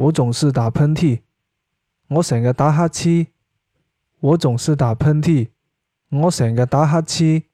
我总是打喷嚏。我成日打乞嗤。我总是打喷嚏。我成日打乞嗤。